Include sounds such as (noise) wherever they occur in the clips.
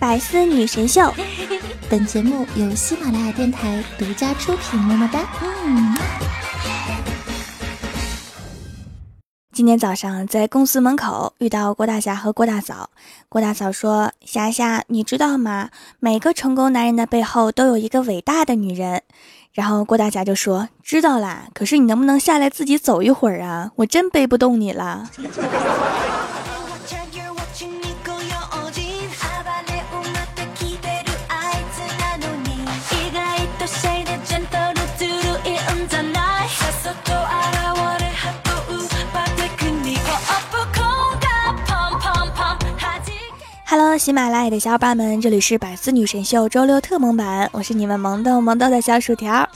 百思女神秀，本节目由喜马拉雅电台独家出品。么么哒。嗯。今天早上在公司门口遇到郭大侠和郭大嫂。郭大嫂说：“霞霞，你知道吗？每个成功男人的背后都有一个伟大的女人。”然后郭大侠就说：“知道啦，可是你能不能下来自己走一会儿啊？我真背不动你了。”喜马拉雅的小伙伴们，这里是百思女神秀周六特萌版，我是你们萌豆萌豆的小薯条。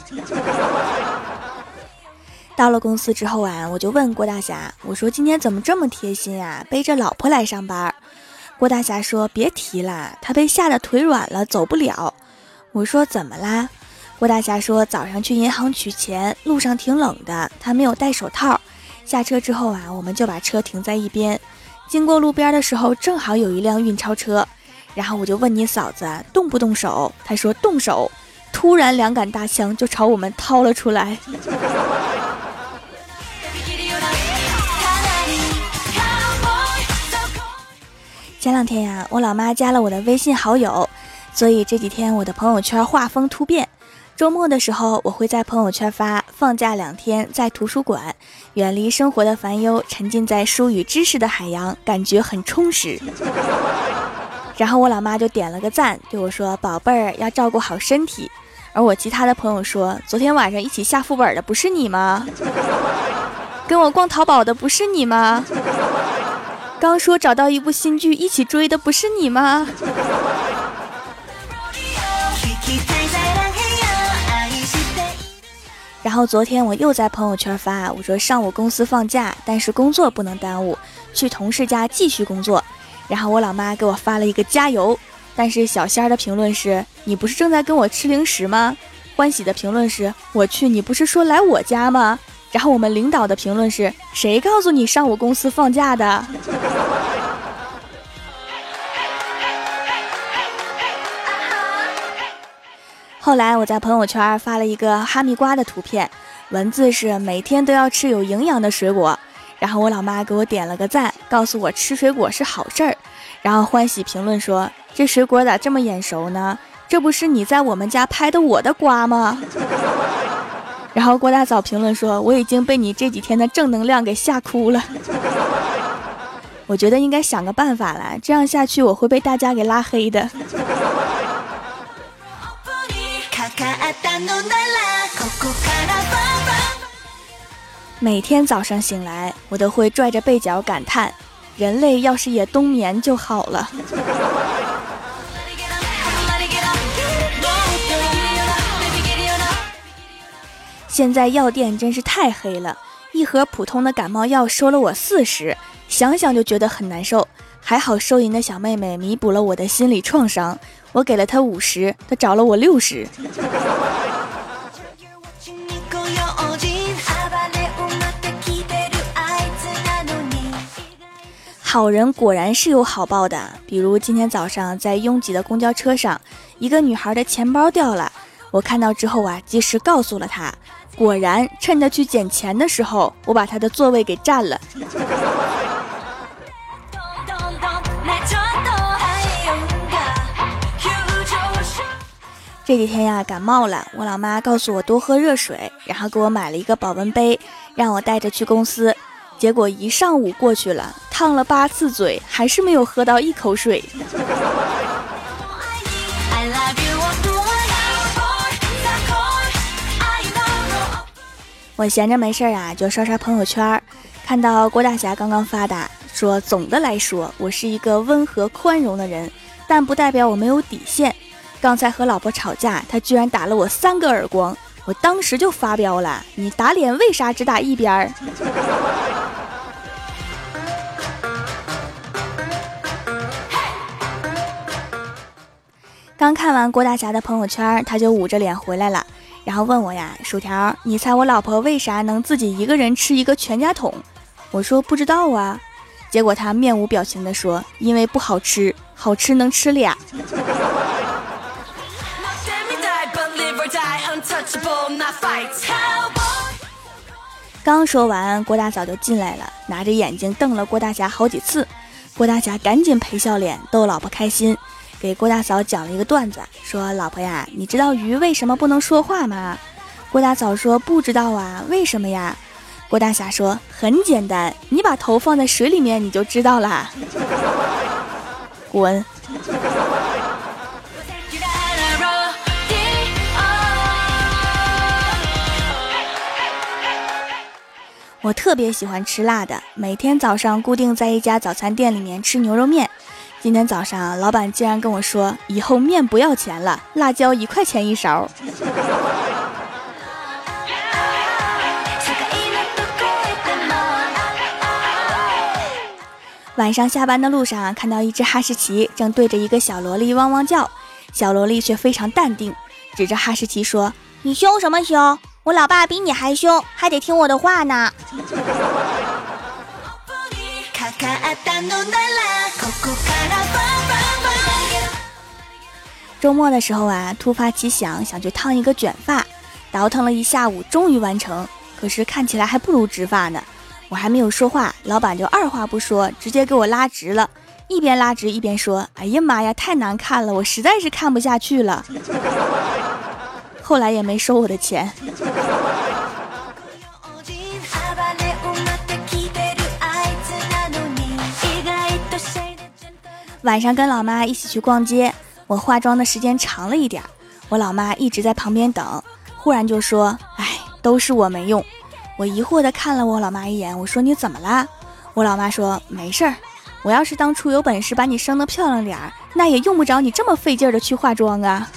(laughs) 到了公司之后啊，我就问郭大侠，我说今天怎么这么贴心啊，背着老婆来上班。郭大侠说别提了，他被吓得腿软了，走不了。我说怎么啦？郭大侠说早上去银行取钱，路上挺冷的，他没有戴手套。下车之后啊，我们就把车停在一边。经过路边的时候，正好有一辆运钞车，然后我就问你嫂子动不动手，她说动手，突然两杆大枪就朝我们掏了出来。(laughs) 前两天呀，我老妈加了我的微信好友，所以这几天我的朋友圈画风突变。周末的时候，我会在朋友圈发放假两天在图书馆，远离生活的烦忧，沉浸在书与知识的海洋，感觉很充实。(laughs) 然后我老妈就点了个赞，对我说：“宝贝儿要照顾好身体。”而我其他的朋友说：“昨天晚上一起下副本的不是你吗？(laughs) 跟我逛淘宝的不是你吗？(laughs) 刚说找到一部新剧一起追的不是你吗？”然后昨天我又在朋友圈发，我说上午公司放假，但是工作不能耽误，去同事家继续工作。然后我老妈给我发了一个加油，但是小仙儿的评论是：你不是正在跟我吃零食吗？欢喜的评论是：我去，你不是说来我家吗？然后我们领导的评论是：谁告诉你上午公司放假的？后来我在朋友圈发了一个哈密瓜的图片，文字是每天都要吃有营养的水果。然后我老妈给我点了个赞，告诉我吃水果是好事儿。然后欢喜评论说：“这水果咋这么眼熟呢？这不是你在我们家拍的我的瓜吗？”然后郭大嫂评论说：“我已经被你这几天的正能量给吓哭了。(laughs) ”我觉得应该想个办法了，这样下去我会被大家给拉黑的。每天早上醒来，我都会拽着被角感叹：人类要是也冬眠就好了。现在药店真是太黑了，一盒普通的感冒药收了我四十，想想就觉得很难受。还好收银的小妹妹弥补了我的心理创伤，我给了她五十，她找了我六十。好人果然是有好报的，比如今天早上在拥挤的公交车上，一个女孩的钱包掉了，我看到之后啊，及时告诉了她。果然，趁着去捡钱的时候，我把她的座位给占了。这几天呀，感冒了，我老妈告诉我多喝热水，然后给我买了一个保温杯，让我带着去公司。结果一上午过去了，烫了八次嘴，还是没有喝到一口水。我闲着没事儿啊，就刷刷朋友圈，看到郭大侠刚刚发的，说总的来说，我是一个温和宽容的人，但不代表我没有底线。刚才和老婆吵架，他居然打了我三个耳光，我当时就发飙了，你打脸为啥只打一边儿？刚看完郭大侠的朋友圈，他就捂着脸回来了，然后问我呀：“薯条，你猜我老婆为啥能自己一个人吃一个全家桶？”我说：“不知道啊。”结果他面无表情地说：“因为不好吃，好吃能吃俩。”刚说完，郭大嫂就进来了，拿着眼睛瞪了郭大侠好几次。郭大侠赶紧赔笑脸，逗老婆开心，给郭大嫂讲了一个段子，说：“老婆呀，你知道鱼为什么不能说话吗？”郭大嫂说：“不知道啊，为什么呀？”郭大侠说：“很简单，你把头放在水里面，你就知道啦。”滚。我特别喜欢吃辣的，每天早上固定在一家早餐店里面吃牛肉面。今天早上，老板竟然跟我说，以后面不要钱了，辣椒一块钱一勺。晚上下班的路上，看到一只哈士奇正对着一个小萝莉汪汪叫，小萝莉却非常淡定，指着哈士奇说：“你凶什么凶？”我老爸比你还凶，还得听我的话呢。(laughs) 周末的时候啊，突发奇想，想去烫一个卷发，倒腾了一下午，终于完成。可是看起来还不如直发呢。我还没有说话，老板就二话不说，直接给我拉直了。一边拉直一边说：“哎呀妈呀，太难看了，我实在是看不下去了。”后来也没收我的钱。晚上跟老妈一起去逛街，我化妆的时间长了一点，我老妈一直在旁边等，忽然就说：“哎，都是我没用。”我疑惑的看了我老妈一眼，我说：“你怎么啦？”我老妈说：“没事儿，我要是当初有本事把你生的漂亮点儿，那也用不着你这么费劲的去化妆啊。”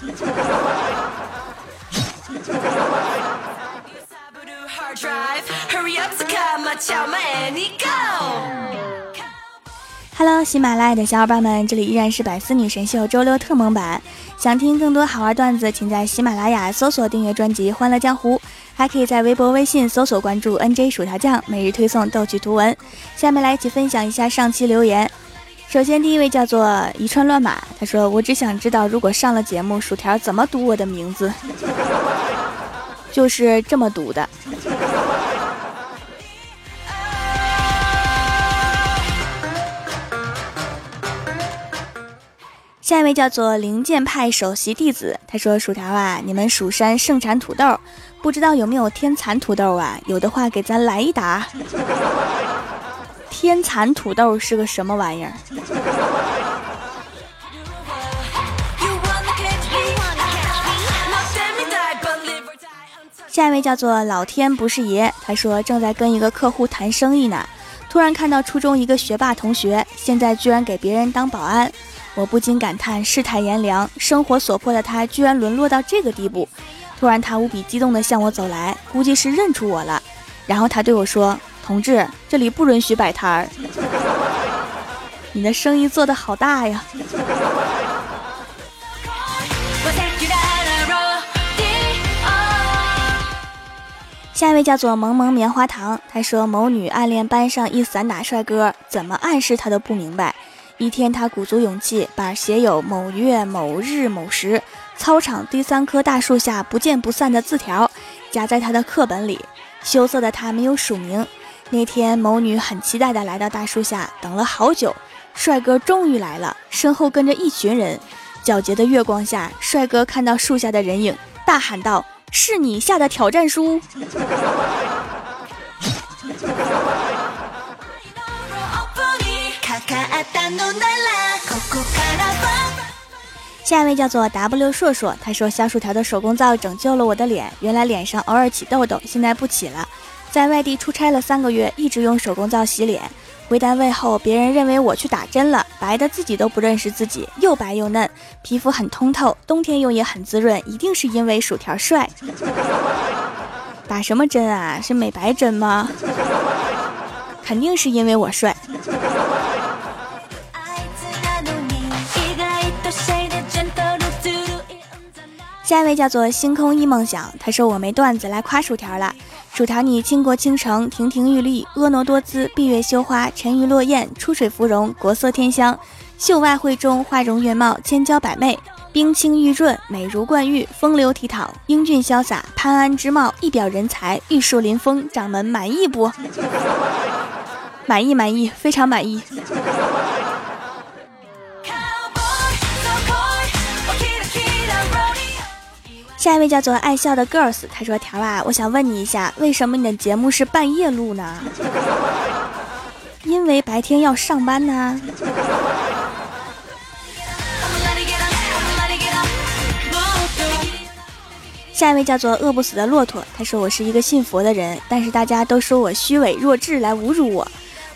Hello，喜马拉雅的小伙伴们，这里依然是百思女神秀周六特蒙版。想听更多好玩段子，请在喜马拉雅搜索订阅专辑《欢乐江湖》，还可以在微博、微信搜索关注 NJ 薯条酱，每日推送逗趣图文。下面来一起分享一下上期留言。首先，第一位叫做一串乱码，他说：“我只想知道，如果上了节目，薯条怎么读我的名字？(laughs) 就是这么读的。”下一位叫做灵剑派首席弟子，他说：“薯条啊，你们蜀山盛产土豆，不知道有没有天蚕土豆啊？有的话给咱来一打。(laughs) 天蚕土豆是个什么玩意儿？”下一位叫做老天不是爷，他说正在跟一个客户谈生意呢，突然看到初中一个学霸同学，现在居然给别人当保安。我不禁感叹世态炎凉，生活所迫的他居然沦落到这个地步。突然，他无比激动地向我走来，估计是认出我了。然后他对我说：“同志，这里不允许摆摊儿。你的生意做得好大呀！”下一位叫做萌萌棉花糖，他说某女暗恋班上一散打帅哥，怎么暗示他都不明白。一天，他鼓足勇气，把写有某月某日某时操场第三棵大树下不见不散的字条夹在他的课本里。羞涩的他没有署名。那天，某女很期待地来到大树下，等了好久，帅哥终于来了，身后跟着一群人。皎洁的月光下，帅哥看到树下的人影，大喊道：“是你下的挑战书。”下一位叫做 W 硕硕，他说小薯条的手工皂拯救了我的脸，原来脸上偶尔起痘痘，现在不起了。在外地出差了三个月，一直用手工皂洗脸，回单位后，别人认为我去打针了，白的自己都不认识自己，又白又嫩，皮肤很通透，冬天用也很滋润，一定是因为薯条帅。(laughs) 打什么针啊？是美白针吗？(laughs) 肯定是因为我帅。下一位叫做星空一梦想，他说我没段子来夸薯条了。薯条你倾国倾城，亭亭玉立，婀娜多姿，闭月羞花，沉鱼落雁，出水芙蓉，国色天香，秀外慧中，花容月貌，千娇百媚，冰清玉润，美如冠玉，风流倜傥，英俊潇洒，潘安之貌，一表人才，玉树临风，掌门满意不？满意，满意，非常满意。下一位叫做爱笑的 girls，他说：“条啊，我想问你一下，为什么你的节目是半夜录呢？因为白天要上班呢。”下一位叫做饿不死的骆驼，他说：“我是一个信佛的人，但是大家都说我虚伪弱智，来侮辱我，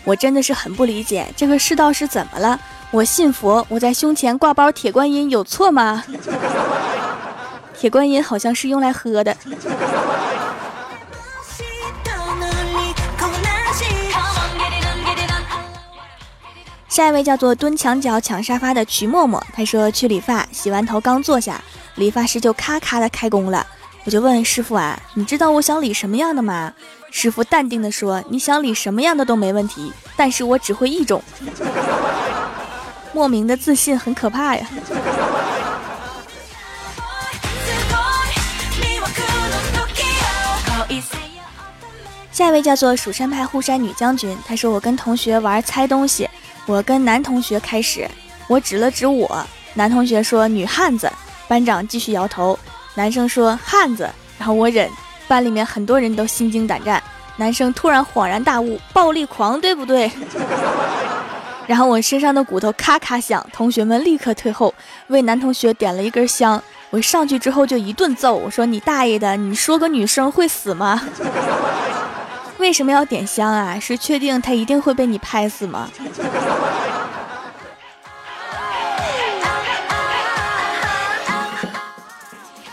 我真的是很不理解，这个世道是怎么了？我信佛，我在胸前挂包铁观音有错吗？”铁观音好像是用来喝的。下一位叫做蹲墙角抢沙发的徐默默，他说去理发，洗完头刚坐下，理发师就咔咔的开工了。我就问师傅啊，你知道我想理什么样的吗？师傅淡定的说，你想理什么样的都没问题，但是我只会一种。(laughs) 莫名的自信很可怕呀。下一位叫做蜀山派护山女将军，她说：“我跟同学玩猜东西，我跟男同学开始，我指了指我，男同学说女汉子，班长继续摇头，男生说汉子，然后我忍，班里面很多人都心惊胆战，男生突然恍然大悟，暴力狂对不对？(laughs) 然后我身上的骨头咔咔响，同学们立刻退后，为男同学点了一根香，我上去之后就一顿揍，我说你大爷的，你说个女生会死吗？”为什么要点香啊？是确定他一定会被你拍死吗？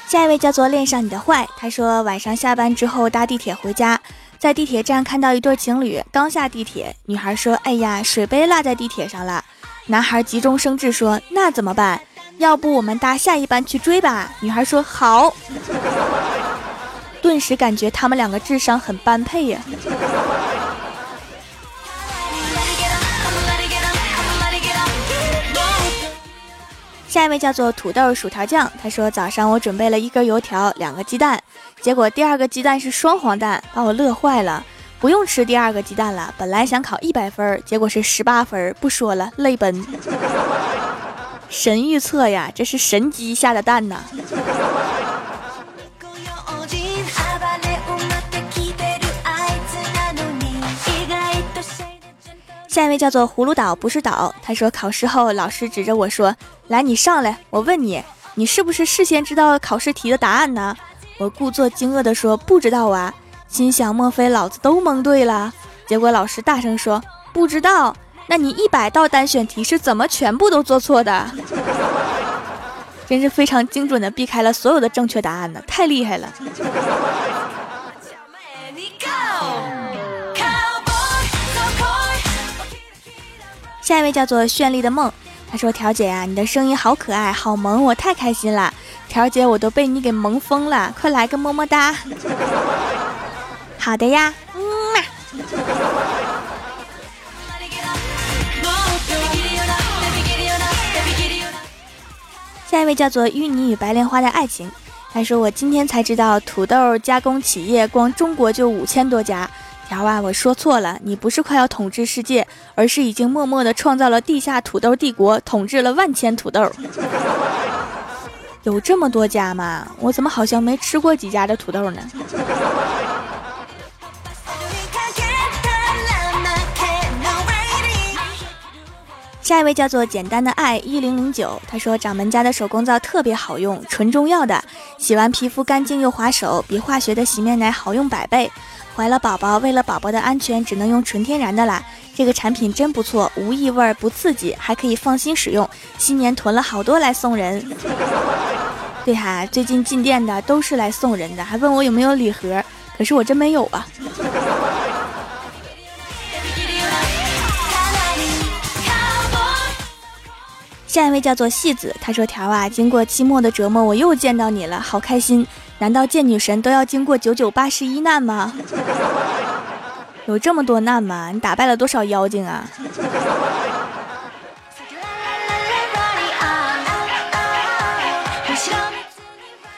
下一位叫做恋上你的坏，他说晚上下班之后搭地铁回家，在地铁站看到一对情侣刚下地铁，女孩说：“哎呀，水杯落在地铁上了。”男孩急中生智说：“那怎么办？要不我们搭下一班去追吧？”女孩说：“好。”顿时感觉他们两个智商很般配呀。下一位叫做土豆薯条酱，他说早上我准备了一根油条，两个鸡蛋，结果第二个鸡蛋是双黄蛋，把我乐坏了。不用吃第二个鸡蛋了，本来想考一百分，结果是十八分，不说了，泪奔。(laughs) 神预测呀，这是神机下的蛋呐。下一位叫做葫芦岛，不是岛。他说考试后，老师指着我说：“来，你上来，我问你，你是不是事先知道考试题的答案呢？”我故作惊愕地说：“不知道啊。”心想莫非老子都蒙对了？结果老师大声说：“不知道？那你一百道单选题是怎么全部都做错的？” (laughs) 真是非常精准的避开了所有的正确答案呢，太厉害了。下一位叫做绚丽的梦，他说：“条姐呀，你的声音好可爱，好萌，我太开心了。条姐，我都被你给萌疯了，快来个么么哒。(laughs) ”好的呀，嗯嘛。下一位叫做芋泥与白莲花的爱情，他说：“我今天才知道，土豆加工企业光中国就五千多家。”条啊，我说错了，你不是快要统治世界，而是已经默默的创造了地下土豆帝国，统治了万千土豆。有这么多家吗？我怎么好像没吃过几家的土豆呢？下一位叫做简单的爱一零零九，他说掌门家的手工皂特别好用，纯中药的，洗完皮肤干净又滑手，比化学的洗面奶好用百倍。怀了宝宝，为了宝宝的安全，只能用纯天然的啦。这个产品真不错，无异味，不刺激，还可以放心使用。新年囤了好多来送人。(laughs) 对哈，最近进店的都是来送人的，还问我有没有礼盒，可是我真没有啊。下一位叫做戏子，他说：“条啊，经过期末的折磨，我又见到你了，好开心。”难道见女神都要经过九九八十一难吗？(laughs) 有这么多难吗？你打败了多少妖精啊？(laughs)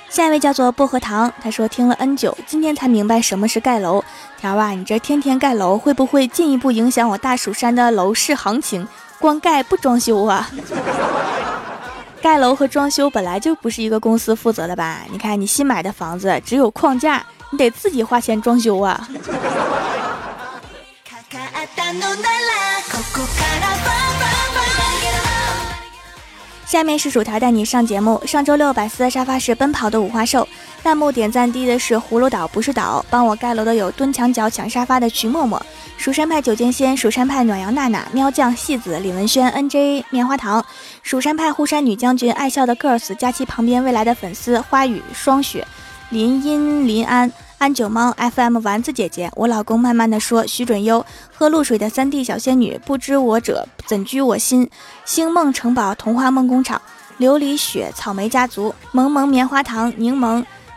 下一位叫做薄荷糖，他说听了 N 久，今天才明白什么是盖楼。条啊，你这天天盖楼，会不会进一步影响我大蜀山的楼市行情？光盖不装修啊？盖楼和装修本来就不是一个公司负责的吧？你看你新买的房子只有框架，你得自己花钱装修啊。下面是薯条带你上节目。上周六百思的沙发是奔跑的五花兽，弹幕点赞低的是葫芦岛不是岛。帮我盖楼的有蹲墙角抢沙发的徐默默、蜀山派九剑仙、蜀山派暖阳娜娜、喵酱戏子、李文轩、N J 棉花糖、蜀山派护山女将军、爱笑的 girls、佳期旁边未来的粉丝花语、霜雪、林音、林安。安九猫 FM 丸子姐姐，我老公慢慢的说，徐准优喝露水的三 D 小仙女，不知我者怎居我心？星梦城堡童话梦工厂，琉璃雪草莓家族，萌萌棉花糖柠檬